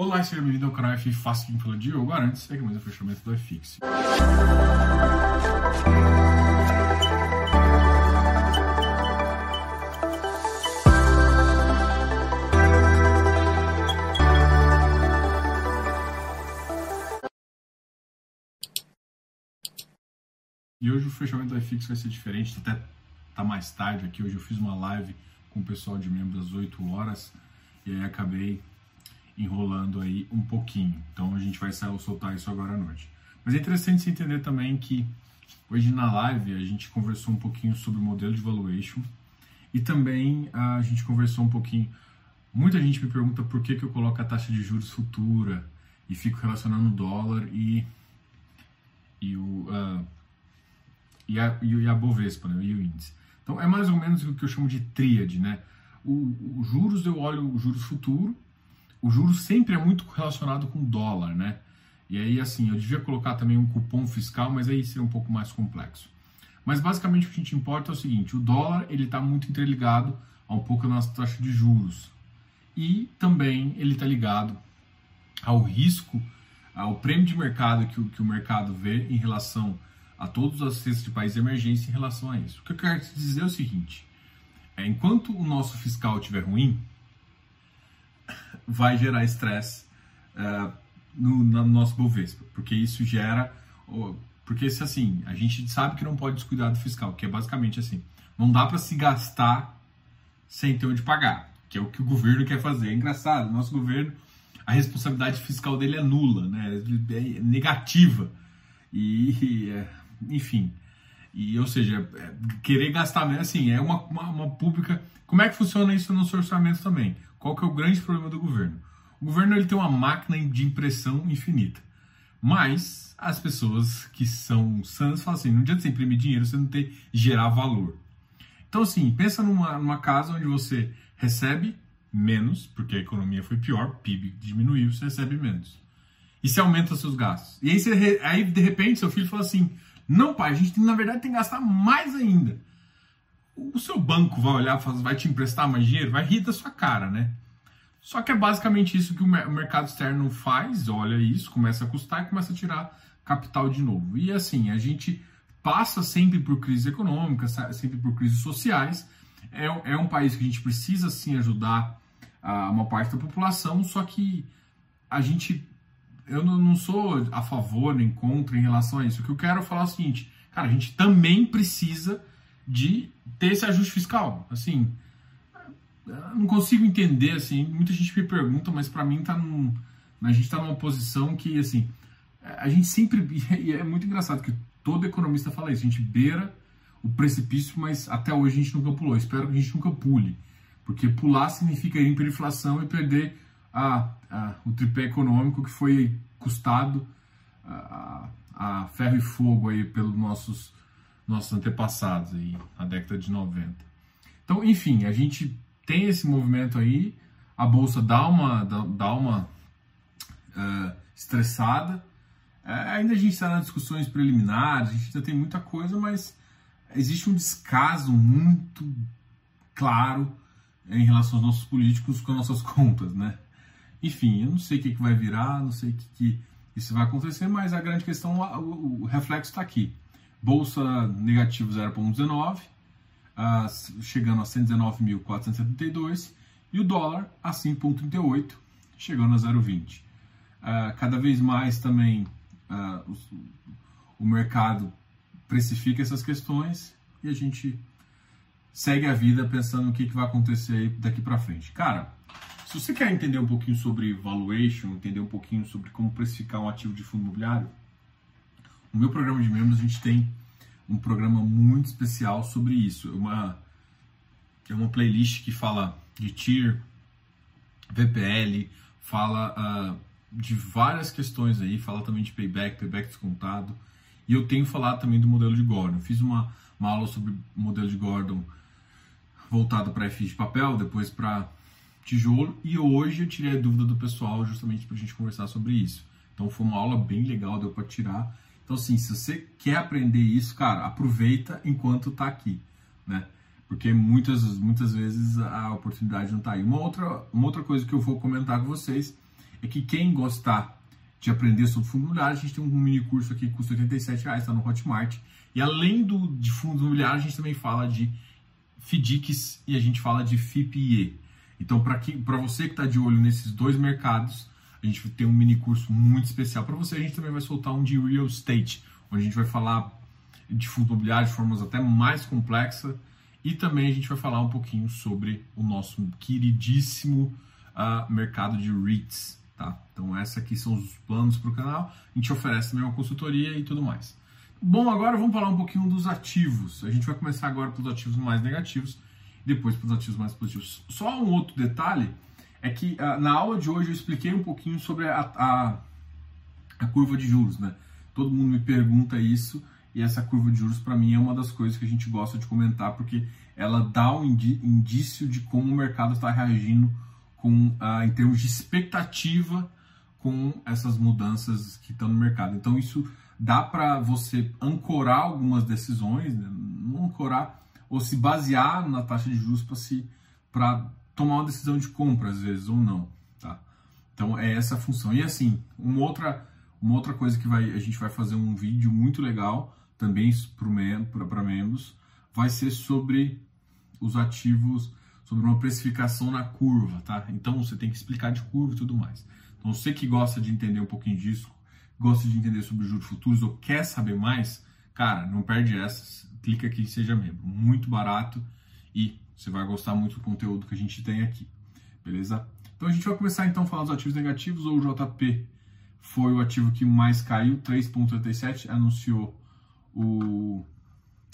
Olá, seja bem-vindo ao canal F Fácil quem fala Diogo Arantes, segue mais o fechamento do FX. E hoje o fechamento do FX vai ser diferente, até tá mais tarde aqui. Hoje eu fiz uma live com o pessoal de membros às 8 horas e aí acabei enrolando aí um pouquinho. Então a gente vai soltar isso agora à noite. Mas é interessante se entender também que hoje na live a gente conversou um pouquinho sobre o modelo de valuation e também a gente conversou um pouquinho. Muita gente me pergunta por que, que eu coloco a taxa de juros futura e fico relacionando o dólar e, e, o, uh, e, a, e a Bovespa, né, e o índice. Então é mais ou menos o que eu chamo de tríade, né? O, o juros eu olho o juros futuro, o juros sempre é muito relacionado com dólar, né? E aí, assim, eu devia colocar também um cupom fiscal, mas aí seria um pouco mais complexo. Mas basicamente o que a gente importa é o seguinte: o dólar ele está muito interligado a um pouco da nossa taxa de juros e também ele está ligado ao risco, ao prêmio de mercado que o, que o mercado vê em relação a todos os cestas de países de emergência em relação a isso. O que eu quero te dizer é o seguinte: é, enquanto o nosso fiscal estiver ruim, vai gerar estresse uh, no, no, nosso Bovespa, porque isso gera. Porque se assim, a gente sabe que não pode descuidar do fiscal, que é basicamente assim: não dá para se gastar sem ter onde pagar, que é o que o governo quer fazer. É engraçado, nosso governo, a responsabilidade fiscal dele é nula, né? é negativa. E, enfim. E, ou seja, é, querer gastar, assim, é uma, uma, uma pública. Como é que funciona isso no seu orçamento também? Qual que é o grande problema do governo? O governo ele tem uma máquina de impressão infinita. Mas as pessoas que são sãs falam assim, não adianta você imprimir dinheiro, você não tem gerar valor. Então assim, pensa numa, numa casa onde você recebe menos, porque a economia foi pior, PIB diminuiu, você recebe menos. E você aumenta seus gastos. E aí, você, aí de repente seu filho fala assim, não pai, a gente na verdade tem que gastar mais ainda o seu banco vai olhar, vai te emprestar mais dinheiro, vai rir da sua cara, né? Só que é basicamente isso que o mercado externo faz, olha isso, começa a custar e começa a tirar capital de novo. E assim, a gente passa sempre por crises econômicas, sempre por crises sociais. É, é um país que a gente precisa sim ajudar uh, uma parte da população, só que a gente. Eu não sou a favor nem contra em relação a isso. O que eu quero falar é o seguinte, cara, a gente também precisa de ter esse ajuste fiscal. Assim, não consigo entender, assim, muita gente me pergunta, mas para mim tá num, a gente está numa posição que, assim, a gente sempre, e é muito engraçado que todo economista fala isso, a gente beira o precipício, mas até hoje a gente nunca pulou. Espero que a gente nunca pule, porque pular significa ir hiperinflação e perder a, a, o tripé econômico que foi custado a, a ferro e fogo aí pelos nossos nossos antepassados aí, na década de 90. Então, enfim, a gente tem esse movimento aí, a bolsa dá uma, dá, dá uma uh, estressada. Uh, ainda a gente está nas discussões preliminares, a gente ainda tem muita coisa, mas existe um descaso muito claro em relação aos nossos políticos com as nossas contas, né? Enfim, eu não sei o que, que vai virar, não sei o que, que isso vai acontecer, mas a grande questão, o, o reflexo está aqui. Bolsa negativo 0,19, uh, chegando a 119.472, e o dólar a 5,38, chegando a 0,20. Uh, ah, cada vez mais também uh, o, o mercado precifica essas questões e a gente segue a vida pensando no que, que vai acontecer daqui para frente. Cara, se você quer entender um pouquinho sobre valuation, entender um pouquinho sobre como precificar um ativo de fundo imobiliário, no meu programa de membros, a gente tem um programa muito especial sobre isso. É uma, é uma playlist que fala de TIR, VPL, fala uh, de várias questões aí, fala também de payback, payback descontado. E eu tenho falado também do modelo de Gordon. Fiz uma, uma aula sobre modelo de Gordon voltado para FI de papel, depois para tijolo, e hoje eu tirei a dúvida do pessoal justamente para a gente conversar sobre isso. Então foi uma aula bem legal, deu para tirar então, assim, se você quer aprender isso, cara, aproveita enquanto tá aqui, né? Porque muitas, muitas vezes a oportunidade não tá aí. Uma outra, uma outra coisa que eu vou comentar com vocês é que quem gostar de aprender sobre fundos imobiliários, a gente tem um mini curso aqui que custa R$ reais, está no Hotmart. E além do, de fundos imobiliários, a gente também fala de FDICs e a gente fala de FIPE. Então, para você que está de olho nesses dois mercados, a gente tem um mini curso muito especial para você. A gente também vai soltar um de real estate, onde a gente vai falar de fundo imobiliário de formas até mais complexa e também a gente vai falar um pouquinho sobre o nosso queridíssimo uh, mercado de REITs, tá? Então, esses aqui são os planos para o canal. A gente oferece também uma consultoria e tudo mais. Bom, agora vamos falar um pouquinho dos ativos. A gente vai começar agora pelos ativos mais negativos depois pelos ativos mais positivos. Só um outro detalhe é que uh, na aula de hoje eu expliquei um pouquinho sobre a, a, a curva de juros, né? Todo mundo me pergunta isso e essa curva de juros para mim é uma das coisas que a gente gosta de comentar porque ela dá um indício de como o mercado está reagindo com, uh, em termos de expectativa com essas mudanças que estão no mercado. Então isso dá para você ancorar algumas decisões, né? não ancorar ou se basear na taxa de juros para se para tomar uma decisão de compra, às vezes, ou não. Tá? Então é essa a função. E assim, uma outra, uma outra coisa que vai, a gente vai fazer um vídeo muito legal também para membros, vai ser sobre os ativos, sobre uma precificação na curva, tá? Então você tem que explicar de curva e tudo mais. Então você que gosta de entender um pouquinho disso, gosta de entender sobre juros futuros ou quer saber mais, cara, não perde essas. Clica aqui e seja membro. Muito barato e você vai gostar muito do conteúdo que a gente tem aqui, beleza? Então a gente vai começar então a falar dos ativos negativos. O JP foi o ativo que mais caiu, 3,87, anunciou o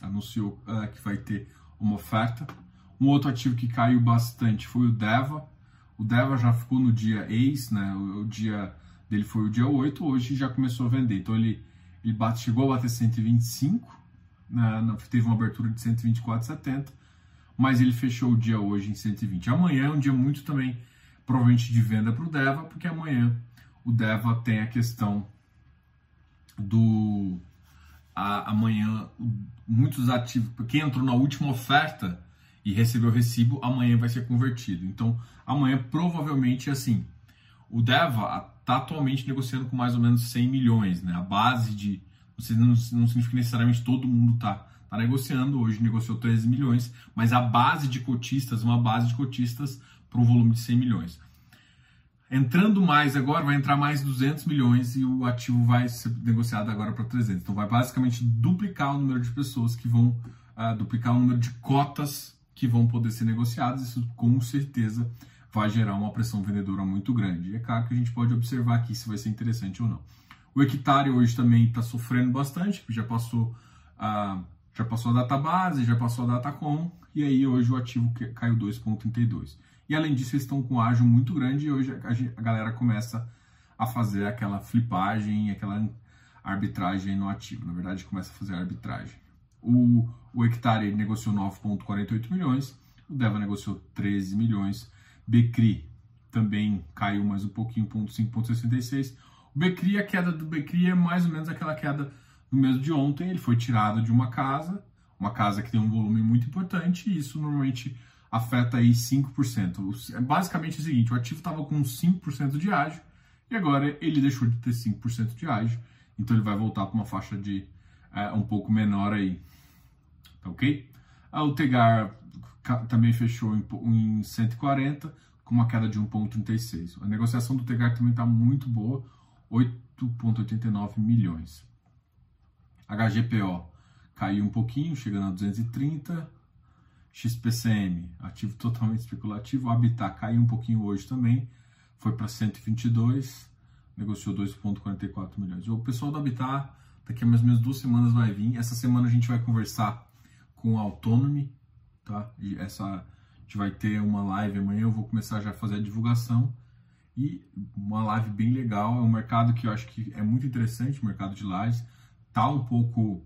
anunciou uh, que vai ter uma oferta. Um outro ativo que caiu bastante foi o Deva. O Deva já ficou no dia ex, né? O, o dia dele foi o dia 8, hoje já começou a vender. Então ele, ele bate, chegou a bater 125, né? teve uma abertura de 124,70 mas ele fechou o dia hoje em 120. Amanhã é um dia muito também, provavelmente, de venda para o Deva, porque amanhã o Deva tem a questão do. A, amanhã, muitos ativos. Quem entrou na última oferta e recebeu o recibo, amanhã vai ser convertido. Então, amanhã provavelmente assim. O Deva está atualmente negociando com mais ou menos 100 milhões, né? A base de. Não, não significa que necessariamente todo mundo está está negociando, hoje negociou 13 milhões, mas a base de cotistas, uma base de cotistas para um volume de 100 milhões. Entrando mais agora, vai entrar mais 200 milhões e o ativo vai ser negociado agora para 300. Então vai basicamente duplicar o número de pessoas que vão, uh, duplicar o número de cotas que vão poder ser negociadas. Isso com certeza vai gerar uma pressão vendedora muito grande. E é claro que a gente pode observar aqui se vai ser interessante ou não. O hectare hoje também está sofrendo bastante, já passou a. Uh, já passou a data base, já passou a data com, e aí hoje o ativo caiu 2,32. E além disso, eles estão com ágio muito grande e hoje a galera começa a fazer aquela flipagem, aquela arbitragem no ativo. Na verdade, começa a fazer arbitragem. O, o hectare negociou 9,48 milhões, o Deva negociou 13 milhões, Becri também caiu mais um pouquinho, 5,66. O Becri, a queda do Becri é mais ou menos aquela queda no mês de ontem, ele foi tirado de uma casa, uma casa que tem um volume muito importante, e isso normalmente afeta aí 5%. É basicamente o seguinte, o ativo estava com 5% de ágio, e agora ele deixou de ter 5% de ágio, então ele vai voltar para uma faixa de é, um pouco menor aí, tá ok? Ah, o Tegar também fechou em, em 140, com uma queda de 1,36. A negociação do Tegar também está muito boa, 8,89 milhões. HGPO caiu um pouquinho, chegando a 230. XPCM, ativo totalmente especulativo. Habitat caiu um pouquinho hoje também, foi para 122, negociou 2,44 milhões. O pessoal do Habitat, daqui a mais ou menos duas semanas vai vir. Essa semana a gente vai conversar com a Autonomy, tá? E essa, a gente vai ter uma live amanhã, eu vou começar já a fazer a divulgação. E uma live bem legal, é um mercado que eu acho que é muito interessante, o mercado de lives está um pouco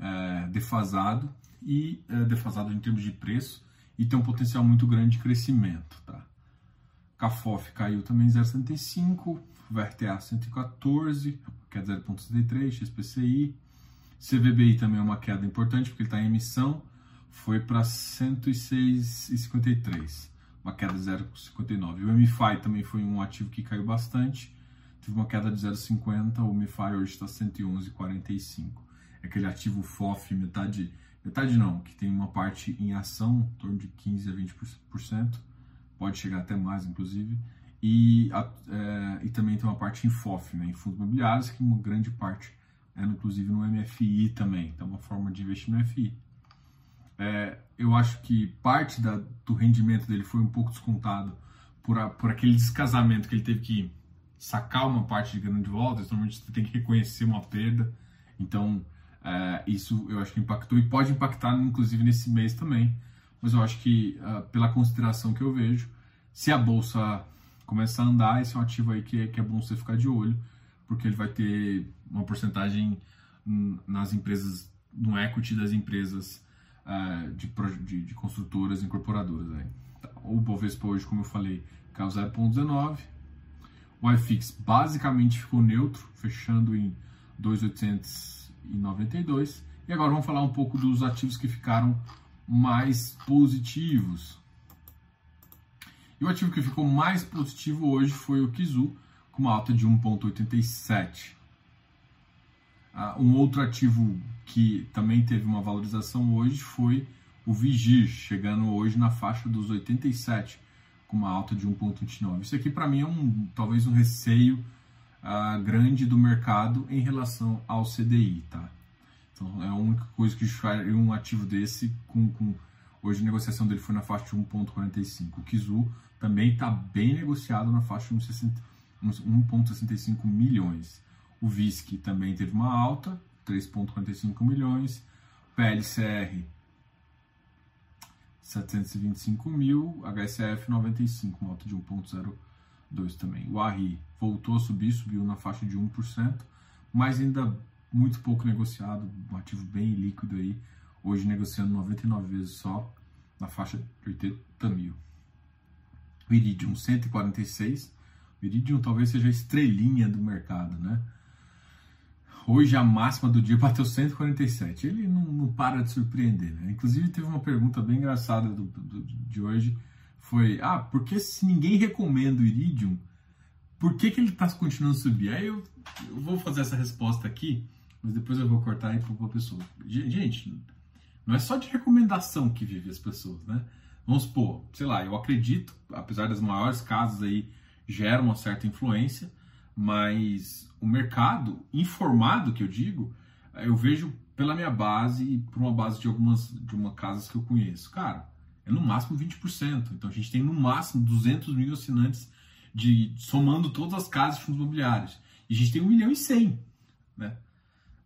é, defasado e é, defasado em termos de preço e tem um potencial muito grande de crescimento, tá? Cafof caiu também 0,75, VRTA 114, queda 0,73, XPCI, CVBI também é uma queda importante porque ele está em emissão, foi para 106,53. uma queda de 0,59. O MFI também foi um ativo que caiu bastante, teve uma queda de 0,50, o MFI hoje está 111,45. É aquele ativo FOF, metade, metade não, que tem uma parte em ação, em torno de 15 a 20%, pode chegar até mais, inclusive, e, é, e também tem uma parte em FOF, né, em fundos imobiliários, que uma grande parte é inclusive no MFI também, então uma forma de investir no MFI. É, eu acho que parte da, do rendimento dele foi um pouco descontado por, a, por aquele descasamento que ele teve que sacar uma parte de grana de volta, normalmente você tem que reconhecer uma perda, então é, isso eu acho que impactou e pode impactar inclusive nesse mês também, mas eu acho que uh, pela consideração que eu vejo, se a bolsa começar a andar, esse é um ativo aí que que é bom você ficar de olho, porque ele vai ter uma porcentagem nas empresas, no equity das empresas uh, de, de, de, construtoras incorporadoras. Aí. Tá. O Bovespa hoje, como eu falei, caiu 0,19. O iFix basicamente ficou neutro, fechando em 2,892. E agora vamos falar um pouco dos ativos que ficaram mais positivos. E o ativo que ficou mais positivo hoje foi o Kizu, com uma alta de 1,87. Ah, um outro ativo que também teve uma valorização hoje foi o Vigir, chegando hoje na faixa dos 87, com uma alta de 1,29. Isso aqui para mim é um talvez um receio ah, grande do mercado em relação ao CDI, tá? Então é a única coisa que faria um ativo desse com, com hoje a negociação dele foi na faixa de 1,45. O Kizu também está bem negociado na faixa de 1,60 1,65 milhões. O VISC também teve uma alta, 3,45 milhões. PLCR, 725 mil. HSF, 95, uma de 1,02 também. O ARRI voltou a subir, subiu na faixa de 1%, mas ainda muito pouco negociado, um ativo bem líquido aí. Hoje negociando 99 vezes só, na faixa de 80 mil. O Iridium 146, o Iridium talvez seja a estrelinha do mercado, né? Hoje a máxima do dia bateu 147. Ele não, não para de surpreender, né? Inclusive teve uma pergunta bem engraçada do, do, de hoje. Foi, ah, por que se ninguém recomenda o Iridium, por que, que ele está continuando a subir? Aí eu, eu, vou fazer essa resposta aqui, mas depois eu vou cortar aí para uma pessoa. Gente, não é só de recomendação que vive as pessoas, né? Vamos supor, sei lá, eu acredito, apesar das maiores casas aí gera uma certa influência, mas o mercado informado que eu digo, eu vejo pela minha base e por uma base de algumas de uma casas que eu conheço. Cara, é no máximo 20%. Então a gente tem no máximo 200 mil assinantes de somando todas as casas de fundos imobiliários. E a gente tem 1 milhão e 100, né?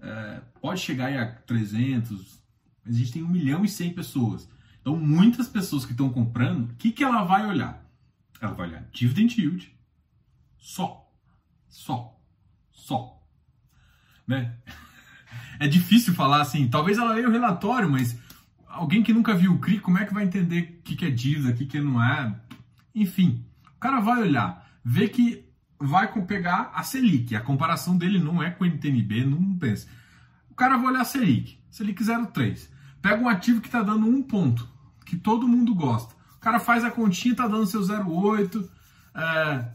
É, pode chegar aí a 300, mas a gente tem 1 milhão e 100 pessoas. Então muitas pessoas que estão comprando, o que, que ela vai olhar? Ela vai olhar dividend yield, só, só, só, né? É difícil falar assim, talvez ela leia o relatório, mas alguém que nunca viu o CRI, como é que vai entender o que, que é dívida, o que, que não é? Enfim, o cara vai olhar, ver que vai pegar a Selic, a comparação dele não é com o NTNB, não pensa. O cara vai olhar a Selic, Selic 0,3, pega um ativo que está dando um ponto, que todo mundo gosta. O cara faz a continha, tá dando seu 0,8, é,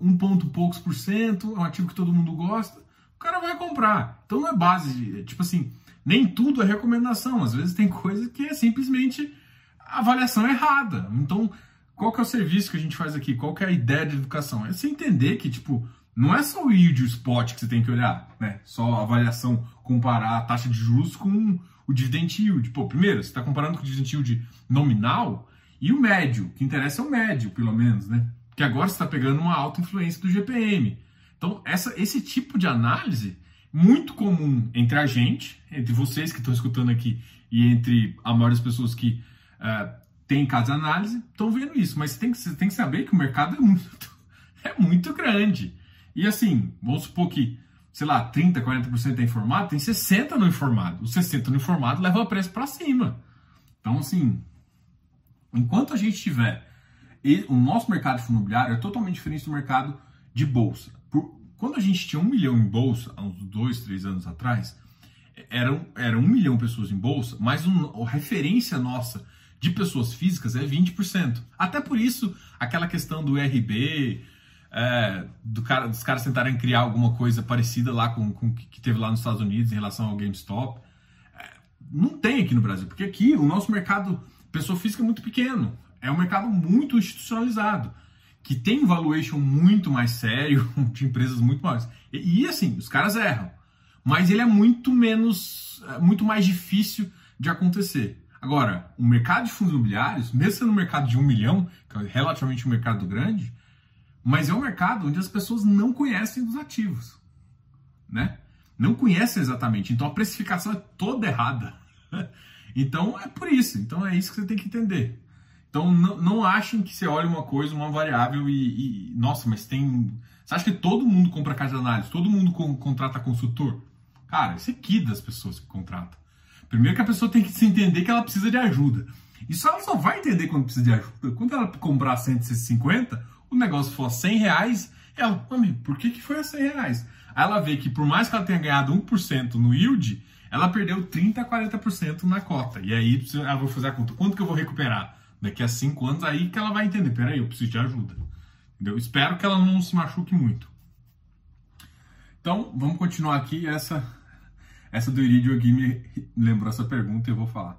um ponto poucos por cento, é um ativo que todo mundo gosta, o cara vai comprar. Então não é base de, tipo assim, nem tudo é recomendação. Às vezes tem coisa que é simplesmente avaliação errada. Então, qual que é o serviço que a gente faz aqui? Qual que é a ideia de educação? É você entender que, tipo, não é só o yield o spot que você tem que olhar, né? Só a avaliação, comparar a taxa de juros com o dividend yield. Pô, primeiro, você está comparando com o dividend yield nominal, e o médio, que interessa é o médio, pelo menos, né? Que agora está pegando uma alta influência do GPM. Então, essa, esse tipo de análise, muito comum entre a gente, entre vocês que estão escutando aqui, e entre a maioria das pessoas que uh, tem casa análise, estão vendo isso. Mas você tem, que, você tem que saber que o mercado é muito, é muito grande. E assim, vamos supor que, sei lá, 30%, 40% é informado, tem 60% no informado. O 60% no informado leva o preço para cima. Então, assim, Enquanto a gente tiver o nosso mercado imobiliário é totalmente diferente do mercado de bolsa. Por, quando a gente tinha um milhão em bolsa, há uns dois, três anos atrás, eram, eram um milhão de pessoas em bolsa, mas um, a referência nossa de pessoas físicas é 20%. Até por isso, aquela questão do RB, é, do cara, dos caras tentarem criar alguma coisa parecida lá com, o que teve lá nos Estados Unidos em relação ao GameStop, é, não tem aqui no Brasil, porque aqui o nosso mercado pessoa física é muito pequeno, é um mercado muito institucionalizado, que tem um valuation muito mais sério, de empresas muito maiores. E, e assim, os caras erram, mas ele é muito menos, é, muito mais difícil de acontecer. Agora, o mercado de fundos imobiliários, mesmo sendo um mercado de um milhão, que é relativamente um mercado grande, mas é um mercado onde as pessoas não conhecem os ativos, né? Não conhecem exatamente. Então a precificação é toda errada. Então é por isso. Então é isso que você tem que entender. Então não, não achem que você olha uma coisa, uma variável e, e, nossa, mas tem. Você acha que todo mundo compra casa de análise? Todo mundo com, contrata consultor? Cara, isso é que das pessoas que contratam. Primeiro que a pessoa tem que se entender que ela precisa de ajuda. Isso ela só vai entender quando precisa de ajuda. Quando ela comprar 150, o negócio for 100 reais, ela, amigo, por que, que foi a 100 reais? Aí ela vê que por mais que ela tenha ganhado 1% no yield, ela perdeu 30% a 40% na cota. E aí ela vai fazer a conta. Quanto que eu vou recuperar? Daqui a 5 anos, aí que ela vai entender. Peraí, eu preciso de ajuda. Entendeu? Espero que ela não se machuque muito. Então, vamos continuar aqui. Essa essa do Iridio aqui me lembrou essa pergunta e eu vou falar.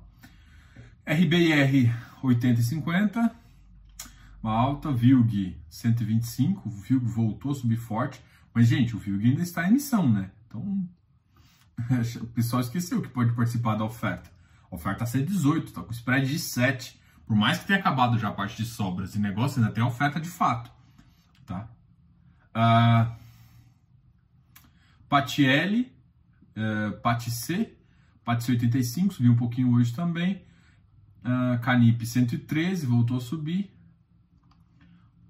RBIR 80 e 50, uma alta, VILG 125, o VILG voltou a subir forte, mas gente, o VILG ainda está em emissão, né? Então, o pessoal esqueceu que pode participar da oferta. A oferta está 118, está com spread de 7. Por mais que tenha acabado já a parte de sobras e negócio, ainda tem oferta de fato. Tá? Uh, Patielli uh, PAT C, PAT C 85, subiu um pouquinho hoje também. Uh, Canip 113, voltou a subir.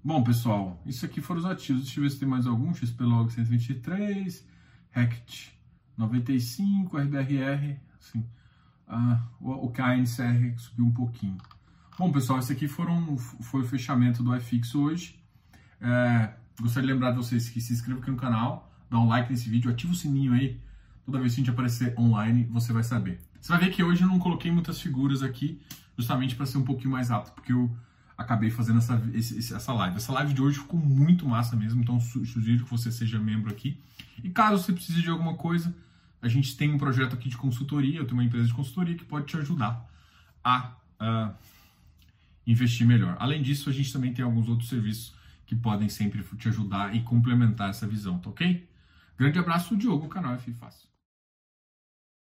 Bom, pessoal, isso aqui foram os ativos. Deixa eu ver se tem mais algum. XPlog 123, Rect 95, RBRR, assim. Uh, o, o KNCR subiu um pouquinho. Bom, pessoal, esse aqui foram, foi o fechamento do FX hoje. É, gostaria de lembrar de vocês que se inscrevam aqui no canal, dá um like nesse vídeo, ativa o sininho aí Toda vez que a gente aparecer online, você vai saber. Você vai ver que hoje eu não coloquei muitas figuras aqui, justamente para ser um pouquinho mais rápido, porque eu acabei fazendo essa, essa live. Essa live de hoje ficou muito massa mesmo, então sugiro que você seja membro aqui. E caso você precise de alguma coisa, a gente tem um projeto aqui de consultoria, eu tenho uma empresa de consultoria que pode te ajudar a uh, investir melhor. Além disso, a gente também tem alguns outros serviços que podem sempre te ajudar e complementar essa visão, tá ok? Grande abraço, Diogo, canal F Fácil.